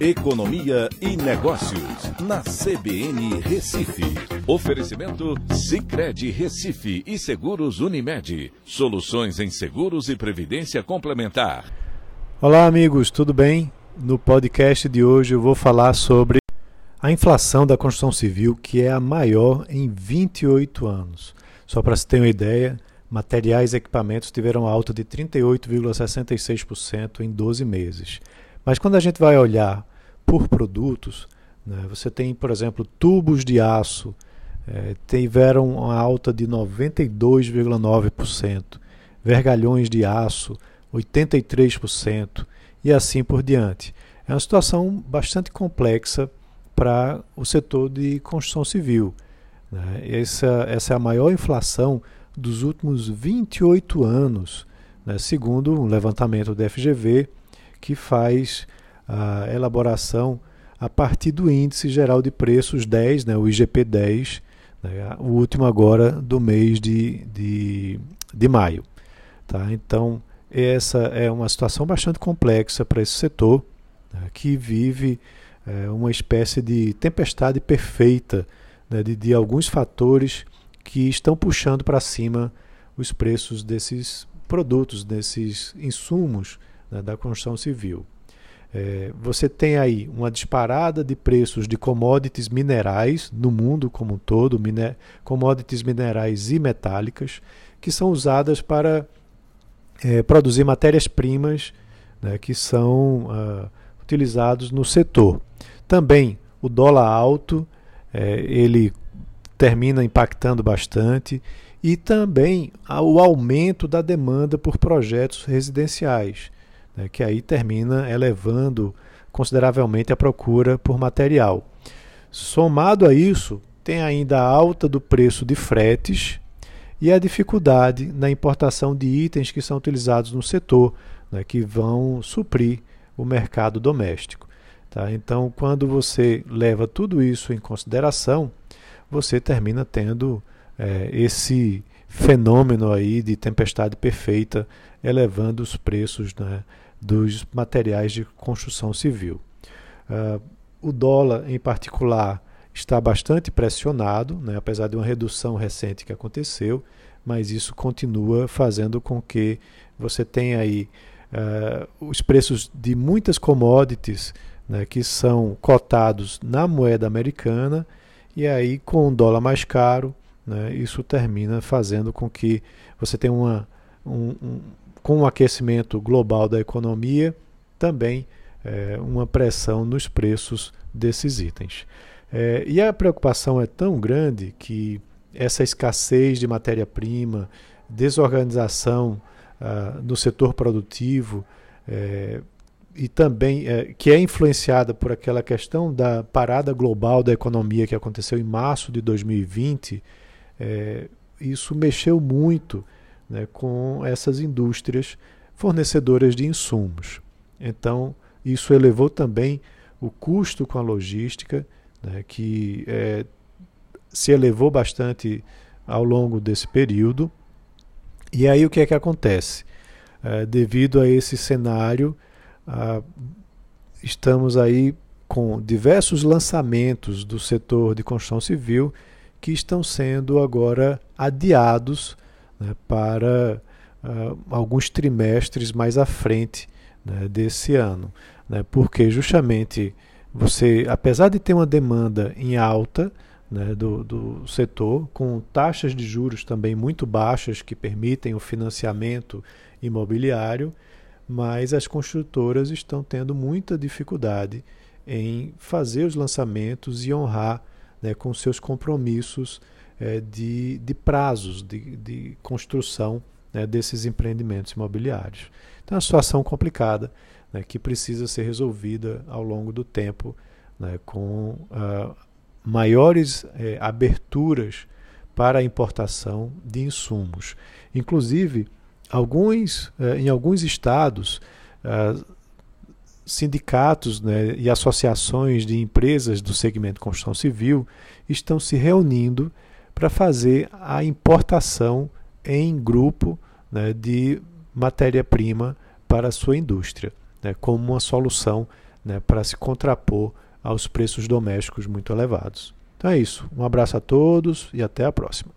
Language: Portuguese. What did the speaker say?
Economia e Negócios, na CBN Recife. Oferecimento Cicred Recife e Seguros Unimed. Soluções em seguros e previdência complementar. Olá, amigos, tudo bem? No podcast de hoje eu vou falar sobre a inflação da construção civil, que é a maior em 28 anos. Só para se ter uma ideia, materiais e equipamentos tiveram alta de 38,66% em 12 meses. Mas quando a gente vai olhar por produtos, né, você tem, por exemplo, tubos de aço, é, tiveram uma alta de 92,9%, vergalhões de aço, 83%, e assim por diante. É uma situação bastante complexa para o setor de construção civil. Né? Essa, essa é a maior inflação dos últimos 28 anos, né? segundo um levantamento do FGV, que faz a elaboração a partir do Índice Geral de Preços 10, né, o IGP 10, né, o último agora do mês de, de, de maio. Tá? Então, essa é uma situação bastante complexa para esse setor, né, que vive é, uma espécie de tempestade perfeita né, de, de alguns fatores que estão puxando para cima os preços desses produtos, desses insumos né, da construção civil. É, você tem aí uma disparada de preços de commodities minerais no mundo como um todo, mine commodities minerais e metálicas, que são usadas para é, produzir matérias-primas né, que são uh, utilizados no setor. Também o dólar alto, é, ele termina impactando bastante, e também o aumento da demanda por projetos residenciais né, que aí termina elevando consideravelmente a procura por material. Somado a isso, tem ainda a alta do preço de fretes e a dificuldade na importação de itens que são utilizados no setor, né, que vão suprir o mercado doméstico. Tá? Então, quando você leva tudo isso em consideração, você termina tendo é, esse fenômeno aí de tempestade perfeita, elevando os preços né, dos materiais de construção civil. Uh, o dólar, em particular, está bastante pressionado, né, apesar de uma redução recente que aconteceu, mas isso continua fazendo com que você tenha aí uh, os preços de muitas commodities né, que são cotados na moeda americana, e aí com o dólar mais caro, né, isso termina fazendo com que você tenha uma, um, um, com o aquecimento global da economia, também é, uma pressão nos preços desses itens. É, e a preocupação é tão grande que essa escassez de matéria-prima, desorganização ah, no setor produtivo, é, e também é, que é influenciada por aquela questão da parada global da economia que aconteceu em março de 2020, é, isso mexeu muito né, com essas indústrias fornecedoras de insumos. Então, isso elevou também o custo com a logística, né, que é, se elevou bastante ao longo desse período. E aí o que é que acontece? É, devido a esse cenário, estamos aí com diversos lançamentos do setor de construção civil que estão sendo agora adiados né, para uh, alguns trimestres mais à frente né, desse ano. Né, porque justamente você, apesar de ter uma demanda em alta né, do, do setor, com taxas de juros também muito baixas que permitem o financiamento imobiliário, mas as construtoras estão tendo muita dificuldade em fazer os lançamentos e honrar né, com seus compromissos é, de, de prazos de, de construção né, desses empreendimentos imobiliários. Então, é uma situação complicada né, que precisa ser resolvida ao longo do tempo né, com uh, maiores é, aberturas para a importação de insumos. Inclusive, alguns, é, em alguns estados, uh, sindicatos né, e associações de empresas do segmento construção civil estão se reunindo para fazer a importação em grupo né, de matéria-prima para a sua indústria, né, como uma solução né, para se contrapor aos preços domésticos muito elevados. Então é isso. Um abraço a todos e até a próxima.